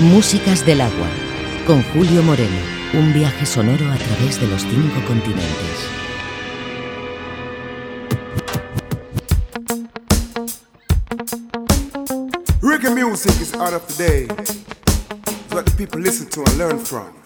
Músicas del agua, con Julio Moreno, un viaje sonoro a través de los cinco continentes. Reggae music is out of the day. It's what the people listen to and learn from.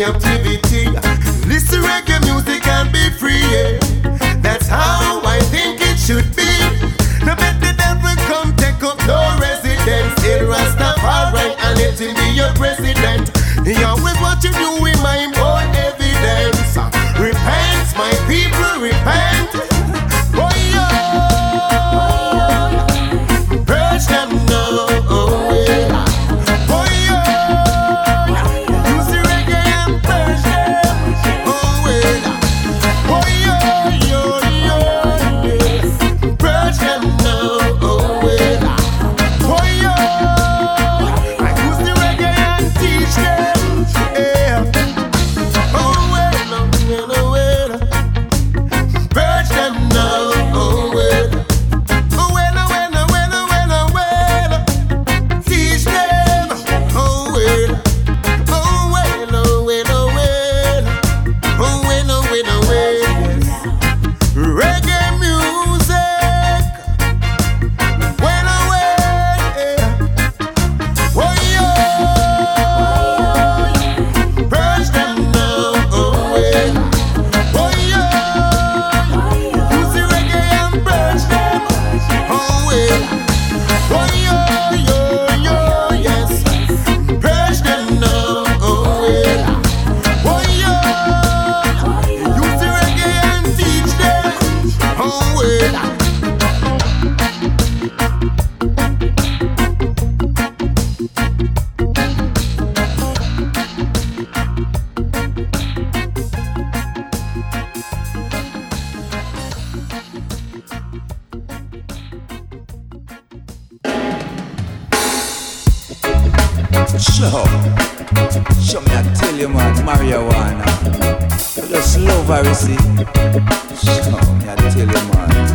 captivity. Listen to reggae music and be free. Yeah. That's how I think it should be. No better the devil come take up no residence in Rastafari and let him be your president. He always what you do in my mind. marijuana. You just love her, you see. So, me, I tell you, man.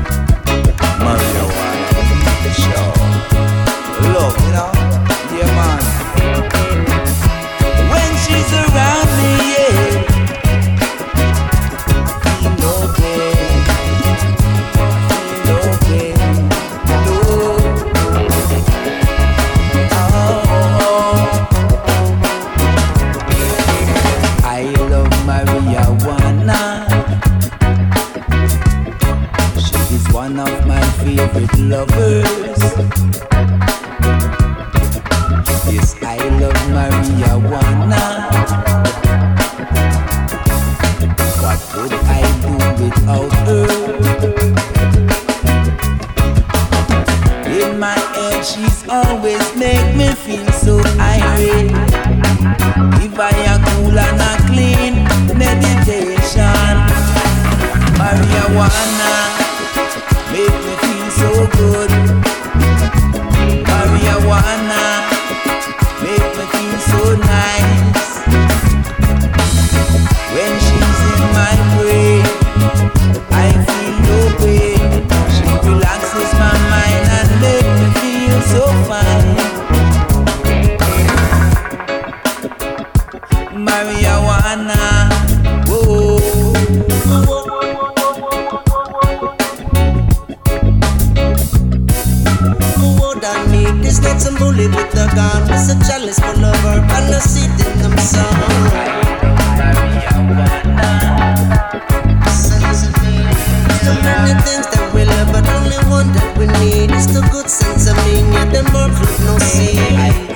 Not some bullet with a gun. It's a chalice full of herb and a seed in them sun. So many things that we love, but only one that we need is the good sense of me. Yeah, them birds with no seed.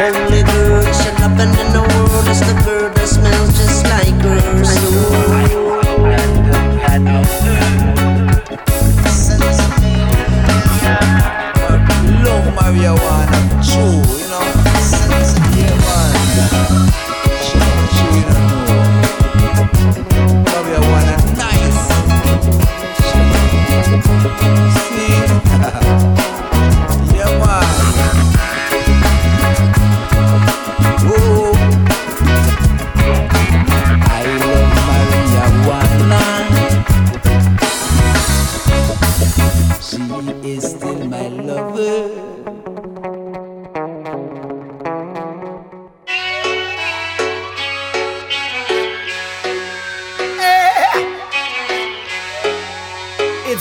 Only girl should happen in the world is the girl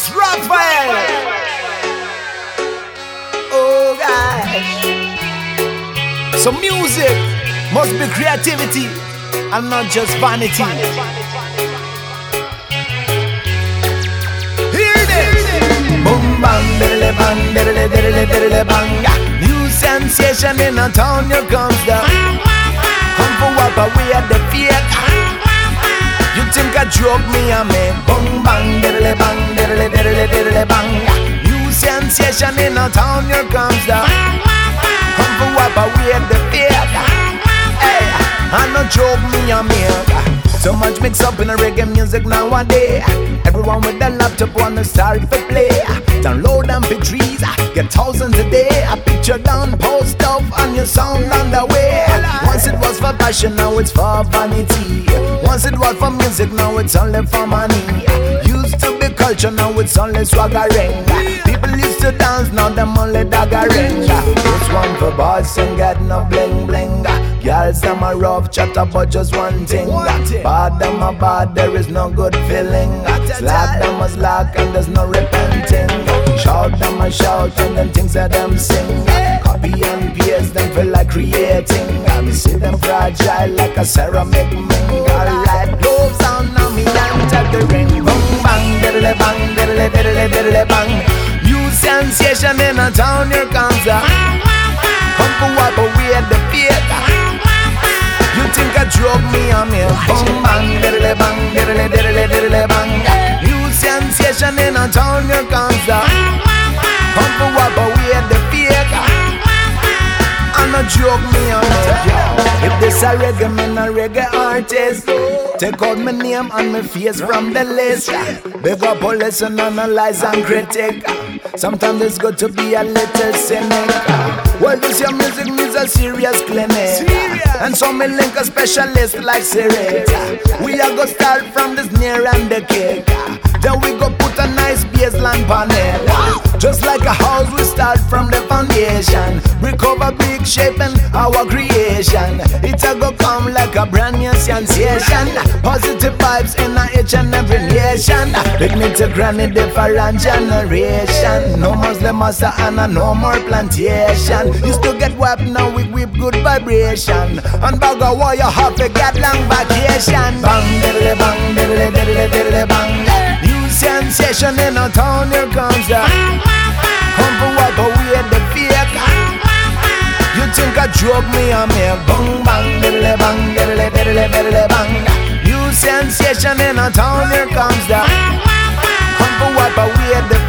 It's Raphael. Oh gosh. So music must be creativity and not just vanity. Hear this. Boom bang, diddly bang, diddly diddly diddly bang. New sensation in a town, here comes the. Come for wipe away the fake. You think I drug me and me Bang bang diddly bang diddly diddly diddly bang New sensation in a town here comes the Come for wipe away the fear Hey, I no joke me and me so much mix up in a reggae music nowadays. Everyone with their laptop wanna start to play. Download MP3s, get thousands a day. A picture down, post up, and your sound on the way. Once it was for passion, now it's for vanity. Once it was for music, now it's only for money. Used to be culture, now it's only swaggering. People used to dance, now them only daggering. This one for boys and get no bling bling. Girls, them a rough chat about just one thing. Bad, them a bad, there is no good feeling. Slack, them a slack, and there's no repenting. Shout, them a shout, and then things that them sing. And paste, them feel like creating. I me see them fragile like a ceramic ming. Alright, gloves on, now me and take the ring. Boom, bang, diddly bang, diddly diddly diddly bang. New sensation in a town, here comes a. Come for wipe away the fake. You think I drug me on me? Boom bang, diddly bang, diddly diddly diddly bang. New sensation in a town, here comes the. Come for wipe away the. Drug me on. If this a reggae, me a reggae artist. Take out my name and my face from the list. Big up all listen, analyze and critic. Sometimes it's good to be a little cynic. Well, this your music needs a serious clinic. And so me link a specialist like Siri. We are gonna start from this near and the kick. Then we go put a nice baseline it. Just like a house, we start from the foundation. Recover big shape and our creation. It a go come like a brand new sensation. Positive vibes in a each and every nation. Picnic to granny different generation. No Muslim master and a no more plantation. Used to get whapped, now we whip good vibration. And of war, you have to get long vacation. Bang, diddly bang, diddly diddly diddly bang. Sensation in a town, here comes the. Come for wipe away the fake. You think I drug me me? Bang bang, diddly bang, diddly diddly diddly bang. New sensation in a town, here comes the. Come for wipe away the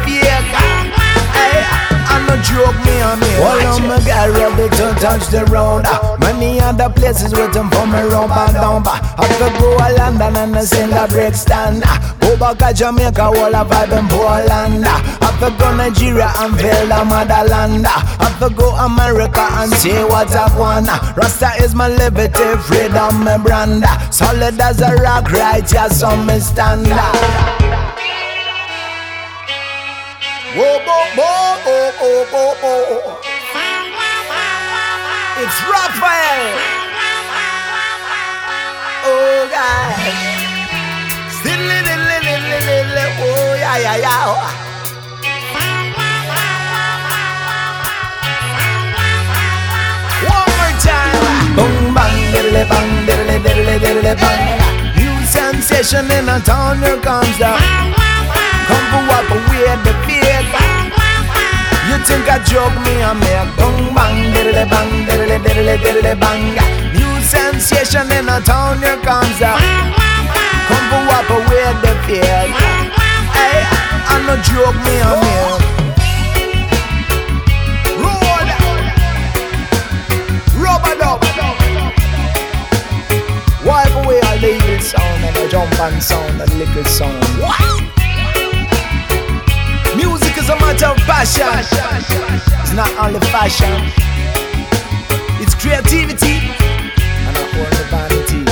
joke, me and me. All of my girl ready to touch the road. Ah, many other places waiting for me round and down. Ah, I could go to London and I sing a break stand. Ah, go back to Jamaica, all a vibe in Poland. I could go Nigeria and feel the motherland. I could go America and see what I want. Rasta is my liberty, freedom, my brand. Solid as a rock, righteous on me stand. Whoa, whoa, whoa, whoa, whoa, whoa, whoa. It's Raphael. Oh, God. Oh, yeah, yeah, yeah. Time. Boom, bang, diddly, bang, diddly, diddly, diddly, bang. New sensation in a town, here comes the. Come for what, fear. You think I joke me, I make boom bang, diddly bang, diddly diddly diddly bang. New sensation in a town, here comes the. Come for what, away the fear. Hey, I no joke me, I make. Roll, rubber dub. Wipe away all the evil sound and the jump and sound and liquor sound. A matter of passion. It's not only fashion. It's creativity and not only vanity.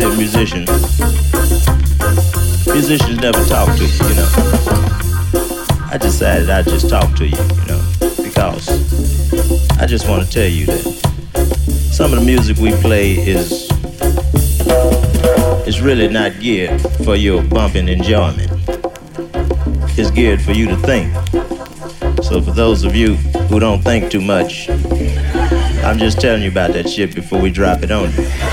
Come in to see a musician, musicians never talk to you, you know. I decided I'd just talk to you, you know, because I just want to tell you that some of the music we play is is really not geared for your bumping enjoyment. It's geared for you to think. So for those of you who don't think too much, I'm just telling you about that shit before we drop it on you.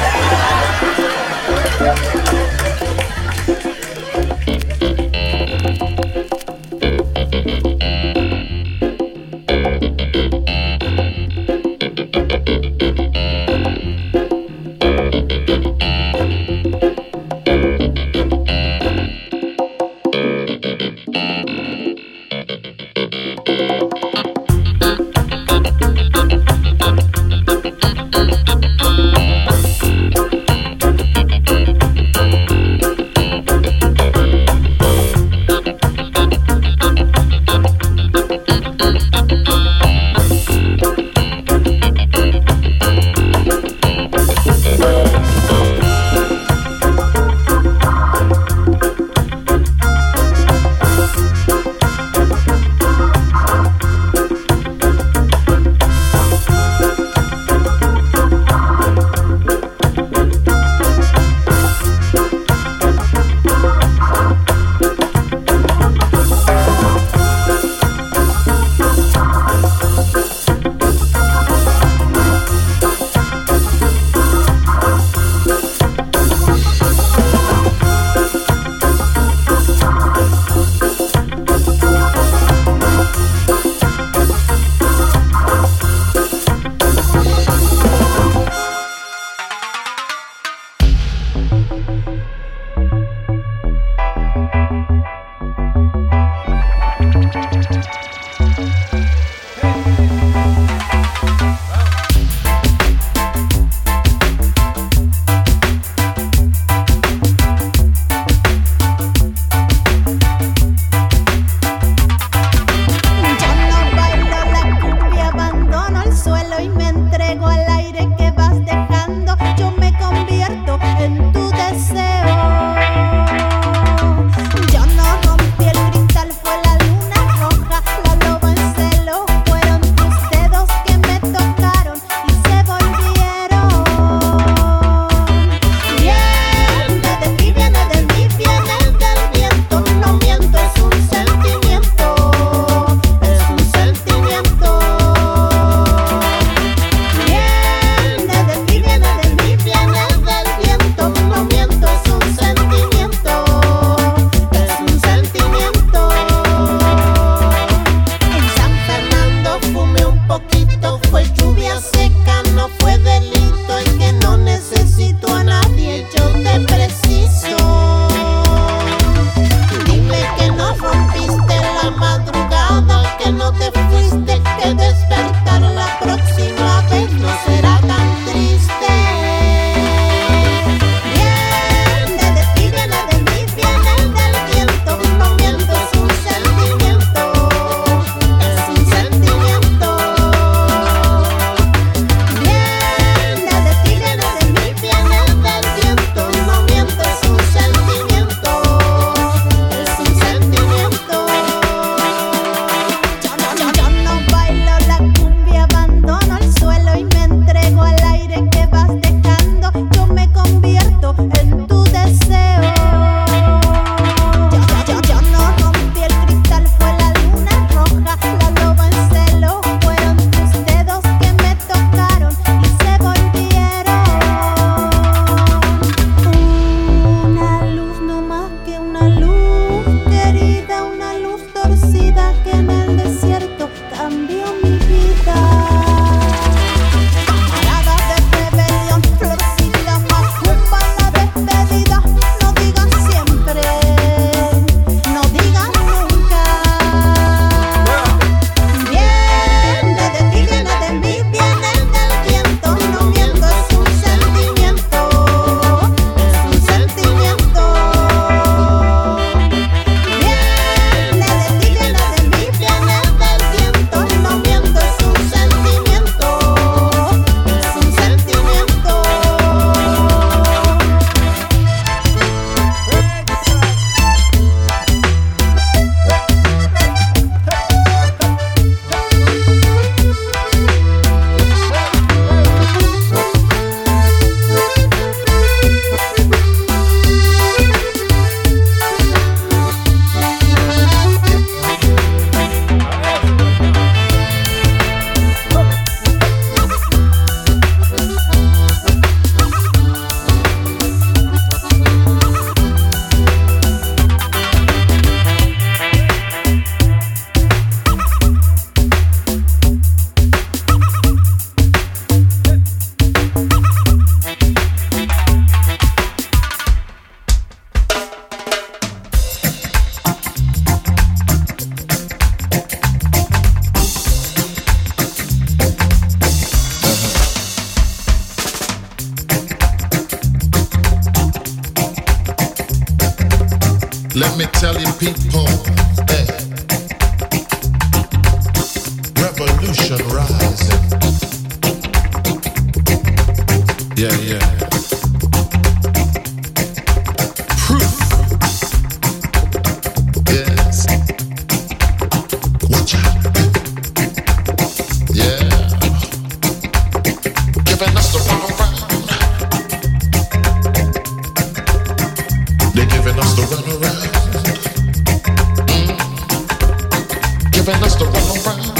all around.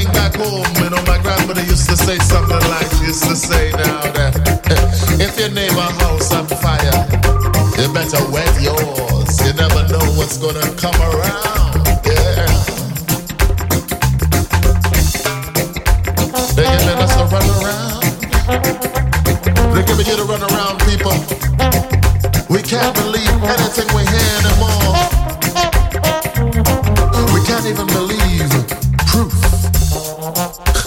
came back home, you know, my grandmother used to say something like she used to say now that eh, if your neighbor house on fire, you better wet yours. You never know what's gonna come around. Yeah. They giving us a run. They're giving you run around, people. We can't believe anything we hear anymore. We can't even believe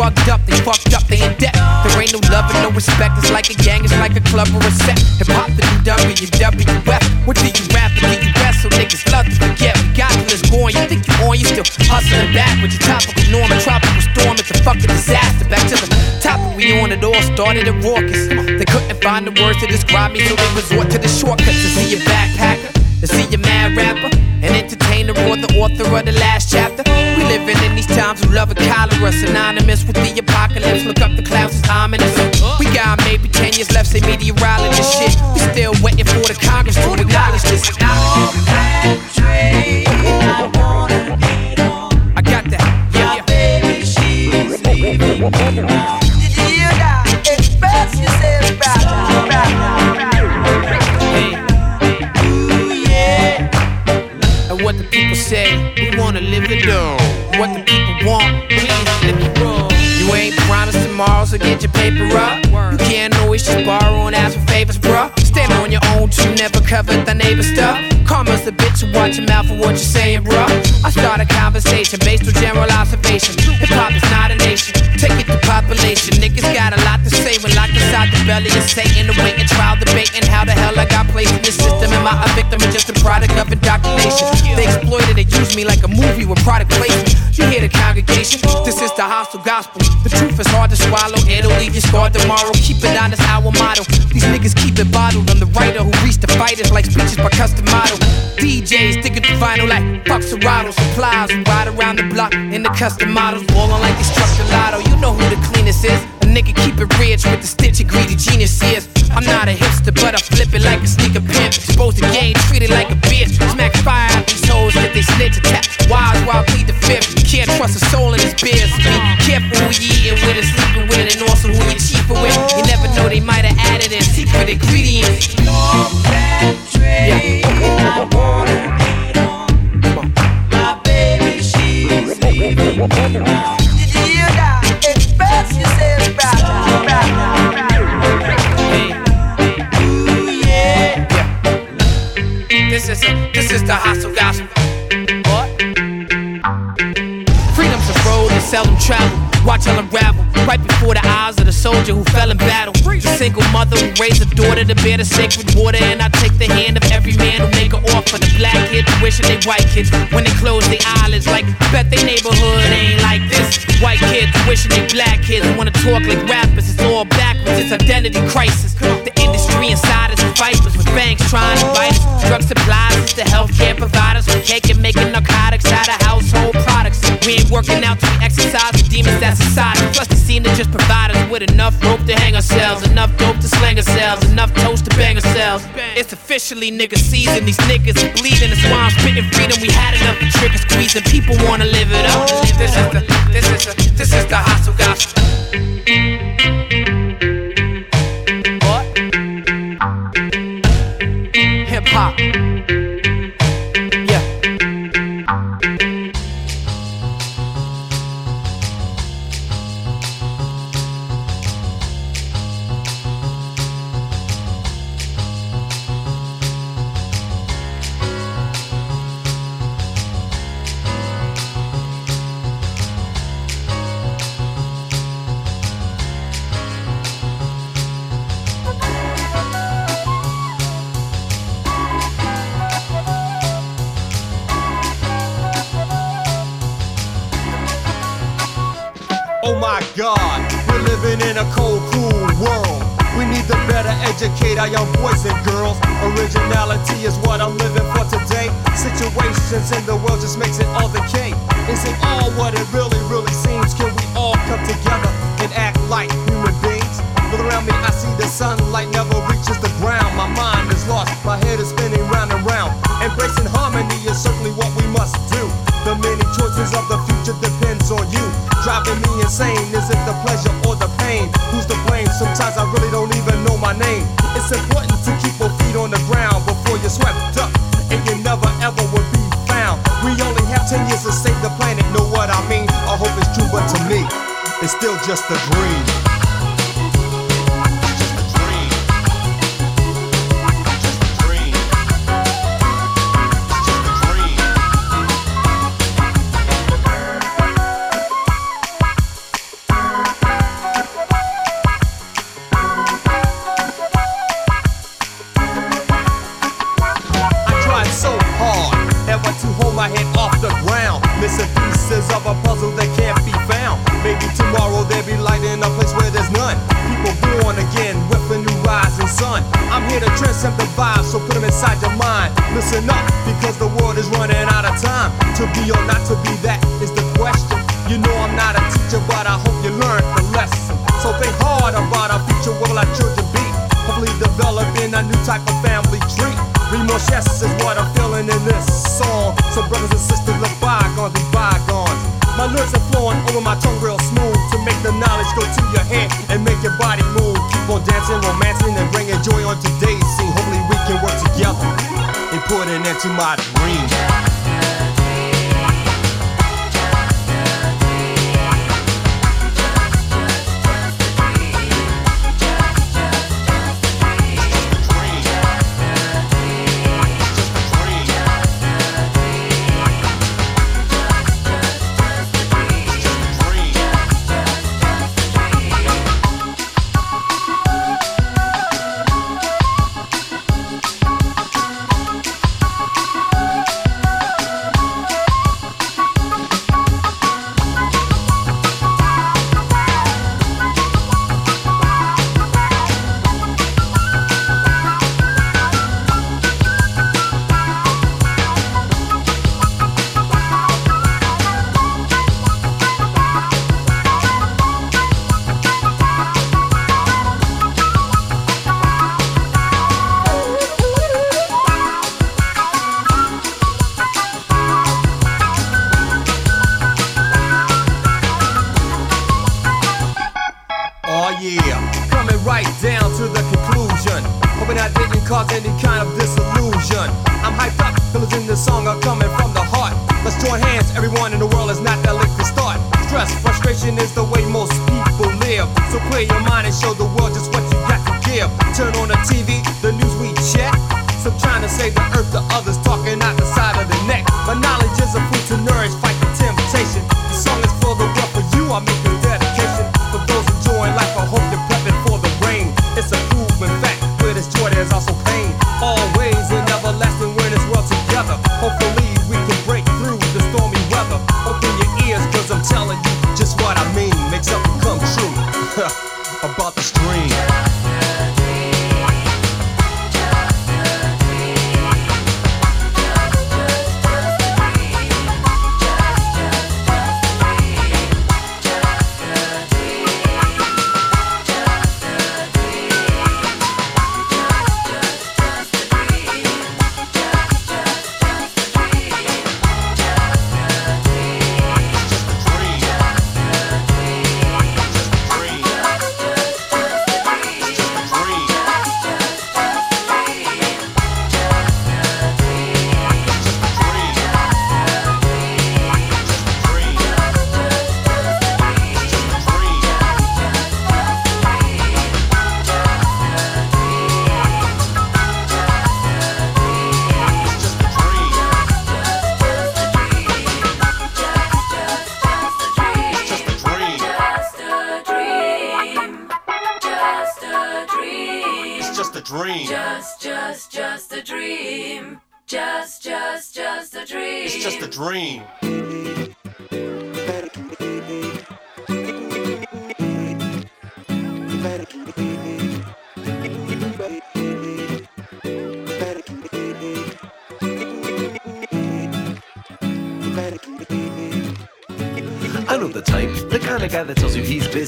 Drugged up, they fucked up, they in debt. There ain't no love and no respect. It's like a gang, it's like a club or a set. Hip hop the new WWF. What do you rap and do you rest? So niggas love to forget. We got till it's going. You think you on, you still hustling back with your topical norm. A tropical storm, it's a fucking disaster. Back to the topic we on, it all started at raucous. They couldn't find the words to describe me, so they resort to the shortcuts to see a backpacker. To see a mad rapper, an entertainer, or the author of the last chapter. These times of love and cholera, synonymous with the apocalypse. Look up the clouds, it's ominous. We got maybe 10 years left, say meteorologist shit. We still waiting for the Congress to acknowledge this. I never the neighbor stuff. Karma's a bitch, watch your mouth for what you're saying, bruh. I start a conversation based on general observation. Hip hop is not a nation, take it to population. Niggas got a lot to say when locked inside the belly of Satan. Awaiting trial, debating how the hell I got placed in this system. Am I a victim or just a product of indoctrination? They exploited and used me like a movie with product placement. You hear the congregation? This is the hostile gospel. The truth is hard to swallow, it'll leave you scarred tomorrow. Keep it honest, our motto. These niggas keep it bottled. I'm the writer who reached the fighters like speeches by custom model. DJs sticking to vinyl like Bucks Serrano supplies. Ride around the block in the custom models, ballin' like it's truck gelato. You know who the cleanest is. A nigga keep it rich with the stitch and greedy genius is. I'm not a hipster, but I flip it like a sneaker pimp. Exposed to game, treat it like a bitch. Smack fire out these hoes, get they snitch attack. Wise while I plead the fifth. Can't trust a soul in this biz. Ingredients. Yeah. This is this is the hostile gospel. Freedom's a road that seldom travel. Watch unravel right before the eyes of the soldier who fell in battle. The single mother who raised a daughter to bear the sacred water. And I take the hand of every man who make an offer. The black kids wishing they white kids when they close their eyelids. Like, bet their neighborhood ain't like this. White kids wishing they black kids wanna talk like rappers. It's all backwards, it's identity crisis. The industry insiders and vipers with banks trying to bite us. Drug supplies, it's the healthcare providers. With cake and making narcotics out of household products. We ain't working out to exercise the demons that's inside us. Plus, seem to just provide us with enough rope to hang ourselves, enough dope to slang ourselves, enough toast to bang ourselves. It's officially nigga season. These niggas are bleeding. That's why I'm spitting freedom. We had enough trigger squeezing. People wanna live it up. This is the, this is the, this is the hostile gospel. My God, we're living in a cold, cruel world. We need to better educate our young boys and girls. Originality is what I'm living for today. Situations in the world just makes it all the decay. Is it all what it really, really seems? Can we all come together and act like human beings? Look around me, I see the sunlight never reaches the ground. My mind is lost, my head is spinning round and round. Embracing harmony is certainly what we must do. The many choices of the future depends on you. Is it the pleasure or the pain? Who's to blame? Sometimes I really don't even know my name. It's important to keep both feet on the ground before you're swept up, and you never ever will be found. We only have 10 years to save the planet, know what I mean? I hope it's true, but to me, it's still just a dream.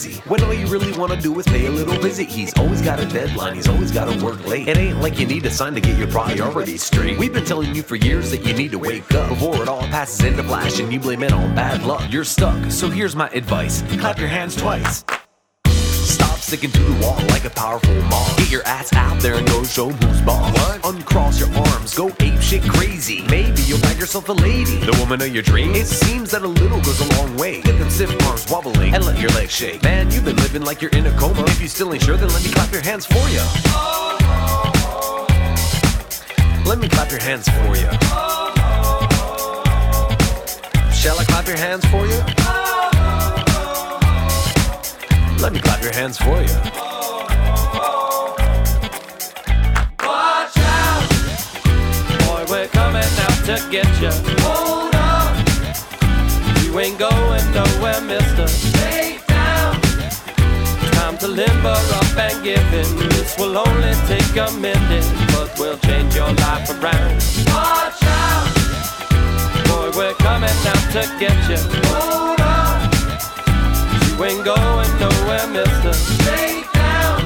Busy. When all you really want to do is pay a little visit. He's always got a deadline, he's always got to work late. It ain't like you need a sign to get your priorities straight. We've been telling you for years that you need to wake up before it all passes into flash and you blame it on bad luck. You're stuck, so here's my advice clap your hands twice. Sticking to the wall like a powerful mob. Get your ass out there and go show who's boss. What? Uncross your arms, go ape shit crazy. Maybe you'll find yourself a lady, the woman of your dreams. It seems that a little goes a long way. Get them stiff arms wobbling and let your legs shake. Man, you've been living like you're in a coma. If you still ain't sure, then let me clap your hands for you. Let me clap your hands for you. Shall I clap your hands for you? Let me clap your hands for you. Watch out! Boy, we're coming out to get you. Hold on! You ain't going nowhere, mister. Stay down! Time to limber up and give in. This will only take a minute, but we'll change your life around. Watch out! Boy, we're coming out to get you. Hold on! You ain't going nowhere, mister. Stay down!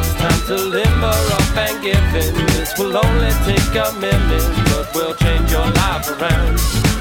It's time to limber up and give in. This will only take a minute, but we'll change your life around.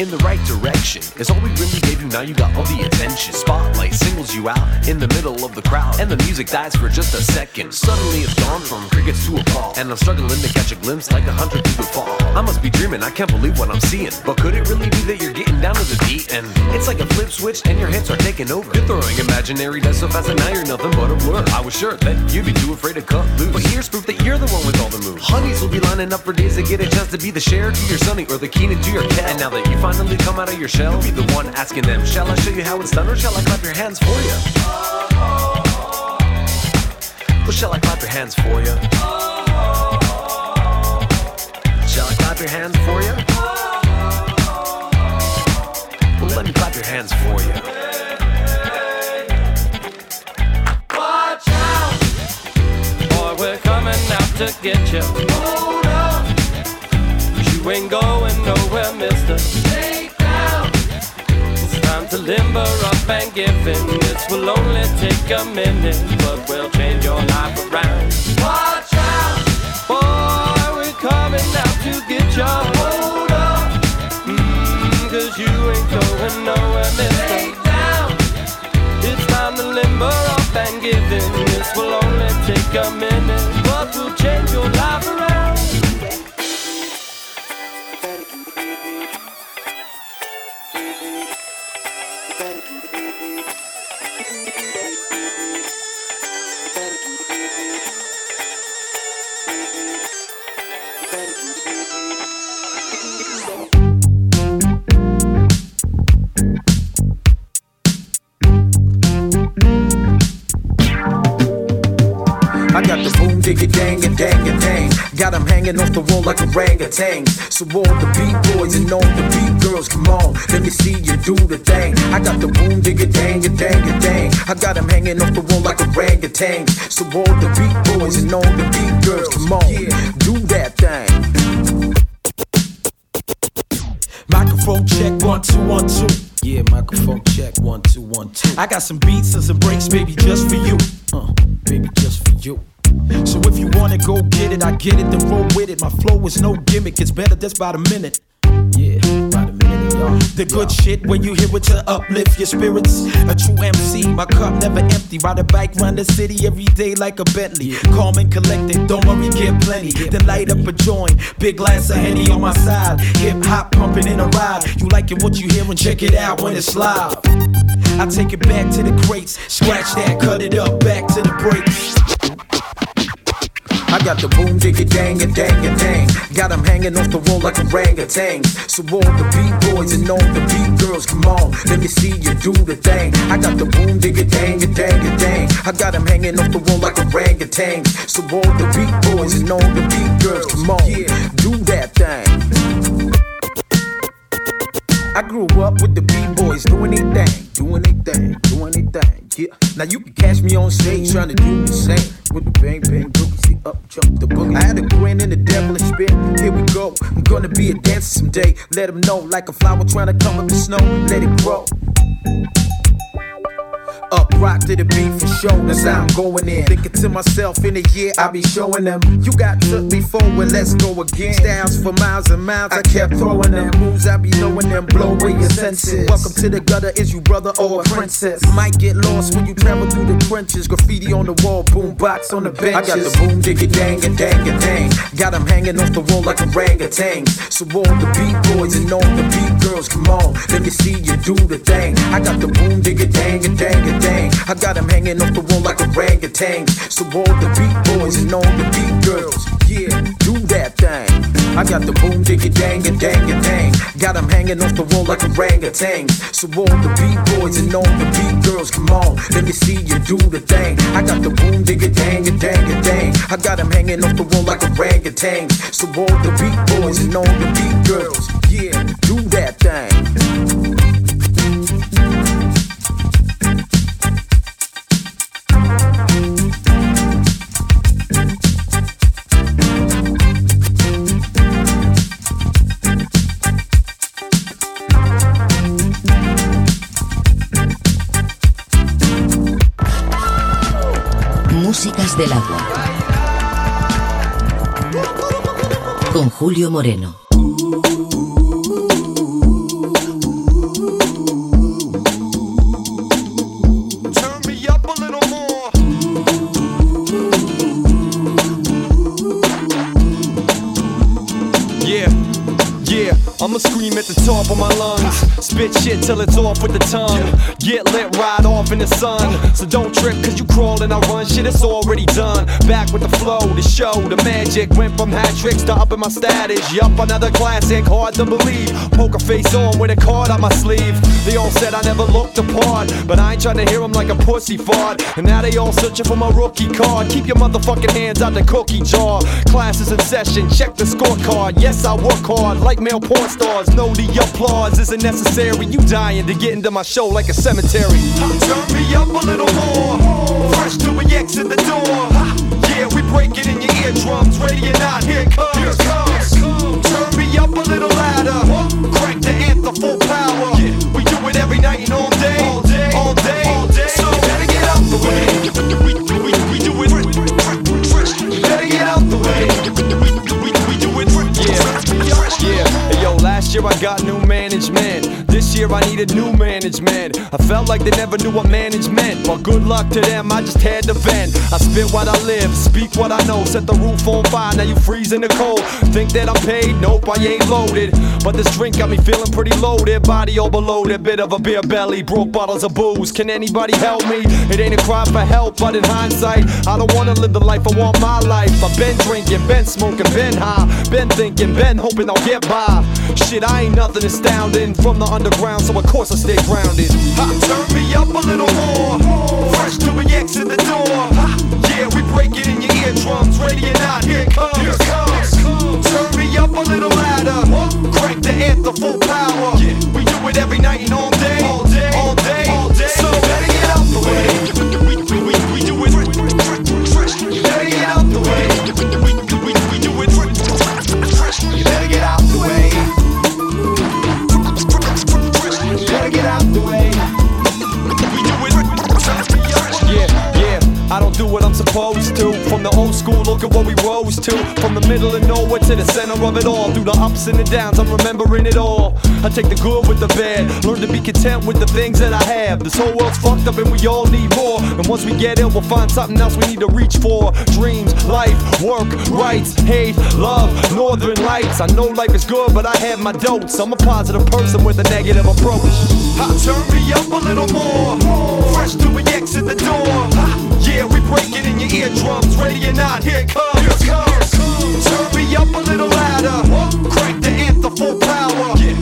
In the right direction is all we really gave you. Now you got all the attention. Spotlight singles you out in the middle of the crowd, and the music dies for just a second. Suddenly it's gone from crickets to a call, and I'm struggling to catch a glimpse like a hundred people fall. I must be dreaming, I can't believe what I'm seeing. But could it really be that you're getting down to the beat? And it's like a flip switch, and your hits are taking over. You're throwing imaginary dice so fast, and now you're nothing but a blur. I was sure that you'd be too afraid to cut loose. But here's proof that you're the one with all the moves. Honeys will be lining up for days to get a chance to be the Cher to your Sonny or the Kenan to your cat. And now that you finally come out of your shell, be the one asking them, Shall I show you how it's done, or shall I clap your hands for you? Or shall I clap your hands for you? Shall I clap your hands for you? Well, let me clap your hands for you. Watch out! Boy, we're coming out to get you. Hold on! You ain't going nowhere, mister. Time to limber up and give in. This will only take a minute, but we'll change your life around. Watch out! Boy, we're coming out to get you. Hold on! Mm, cause you ain't going nowhere, mister. Down! It's time to limber up and give in. This will only take a minute, but we'll change your life around. Like orangutans. So all the beat boys and all the beat girls, come on, let me see you do the thing. I got the boom diggy dang and dang and dang. I got 'em hanging off the wall like orangutans. So all the beat boys and all the beat girls, come on, do that thing. Microphone check one two one two. Yeah, microphone check one two one two. I got some beats and some breaks, baby, just for you. Uh, baby, just for you. So if you wanna go get it, I get it, then roll with it. My flow is no gimmick, it's better just by the minute. Yeah, by the minute, y'all. The good shit when you hear it to uplift your spirits. A true MC, my cup never empty. Ride a bike round the city every day like a Bentley. Calm and collected, don't worry, get plenty. Then light up a joint, big glass of Henny on my side. Hip hop pumping in a ride. You liking what you hear and check it out when it's live. I take it back to the crates, scratch that, cut it up, back to the breaks. I got the boom diggy dang and dang and dang. Got 'em hanging off the wall like orangutans. So all the beat boys and all the beat girls, come on, let me see you do the thing. I got the boom diggy dang and dang and dang. I got 'em hanging off the wall like orangutans. So all the beat boys and all the beat girls, come on, do that thing. I grew up with the B-boys doing their thing, doing their thing, doing their thing. Now you can catch me on stage trying to do the same with the bang bang boogie. See up jump the boogie. I had a grin and a devilish spit. Here we go. I'm gonna be a dancer someday. Let them know like a flower trying to come up the snow. Let it grow. Up rock to the beat for sure. That's how I'm going in. Thinking to myself in a year I'll be showing them. You got took before, well let's go again. Styles for miles and miles. I kept throwing them moves. I be knowing them. Blow away your senses. Welcome to the gutter. Is you brother or a princess? Might get lost when you travel through the trenches. Graffiti on the wall, boom box on the benches. I got the boom diggy dang and dang and dang. Got them hanging off the wall like a orangutans. So all the beat boys and all the beat girls, come on. Let me see you do the thing. I got the boom diggy dang and dang and dang. I got them hanging off the wall like orangutans. So all the beat boys and all the beat girls, yeah, do that thing. I got the boom diggy dang and dang and dang. Got them hanging off the wall like orangutans. So all the beat boys and all the beat girls, come on, let me see you do the thing. I got the boom diggy dang and dang and dang. I got them hanging off the wall like orangutans. So all the beat boys and all the beat girls, yeah, do that thing. Yeah, yeah, I'ma scream at the top of my lungs. Spit shit till it's off with the tongue. Get lit right off in the sun. So don't trip cause you crawl and I run. Shit, it's already done. Back with the flow, the show, the magic. Went from hat tricks to up in my status. Yup, another classic, hard to believe. Poker face on with a card on my sleeve. They all said I never looked apart. But I ain't trying to hear them like a pussy fart. And now they all searching for my rookie card. Keep your motherfucking hands out the cookie jar. Classes in session, check the scorecard. Yes, I work hard like male porn stars. No, the applause isn't necessary. You dying to get into my show like a cemetery. Turn me up a little more. Fresh till we exit the door. Yeah, we break it in your eardrums. Ready or not, here it comes. Here it comes. Turn me up a little louder. Crank the anthem full power. We do it every night and all day. All day. All day. All day. So better get out the way. We, we, we do it. fresh. Better get out the way. We, we, we do it. Yeah. Yeah. Hey, yo, last year I got new management. This year I needed new management. I felt like they never knew what management. But good luck to them, I just had to vent. I spit what I live, speak what I know. Set the roof on fire, now you freeze in the cold. Think that I'm paid? Nope, I ain't loaded. But this drink got me feeling pretty loaded. Body all bloated, bit of a beer belly. Broke bottles of booze. Can anybody help me? It ain't a cry for help, but in hindsight, I don't wanna live the life I want my life. I've been drinking, been smoking, been high, been thinking, been hoping I'll get by. Shit, I ain't nothing astounding from the underground, so of course I stay grounded. Ha, turn me up a little more, fresh till we exit the door. Ha, yeah, we break it in your eardrums, ready or not, here comes. Here comes. Turn me up a little louder, crank the anthem full power. We do it every night and all day, all day, all day. School, look at what we rose to. From the middle of nowhere to the center of it all. Through the ups and the downs, I'm remembering it all. I take the good with the bad. Learn to be content with the things that I have. This whole world's fucked up and we all need more. And once we get it, we'll find something else we need to reach for. Dreams, life, work, rights, hate, love, northern lights. I know life is good, but I have my doubts. I'm a positive person with a negative approach. Ha, turn me up a little more. Fresh we exit the door. Yeah, we break it in your eardrums. Ready or not, here here comes. Here comes. Turn me up a little louder. Crank the anthem full power. Get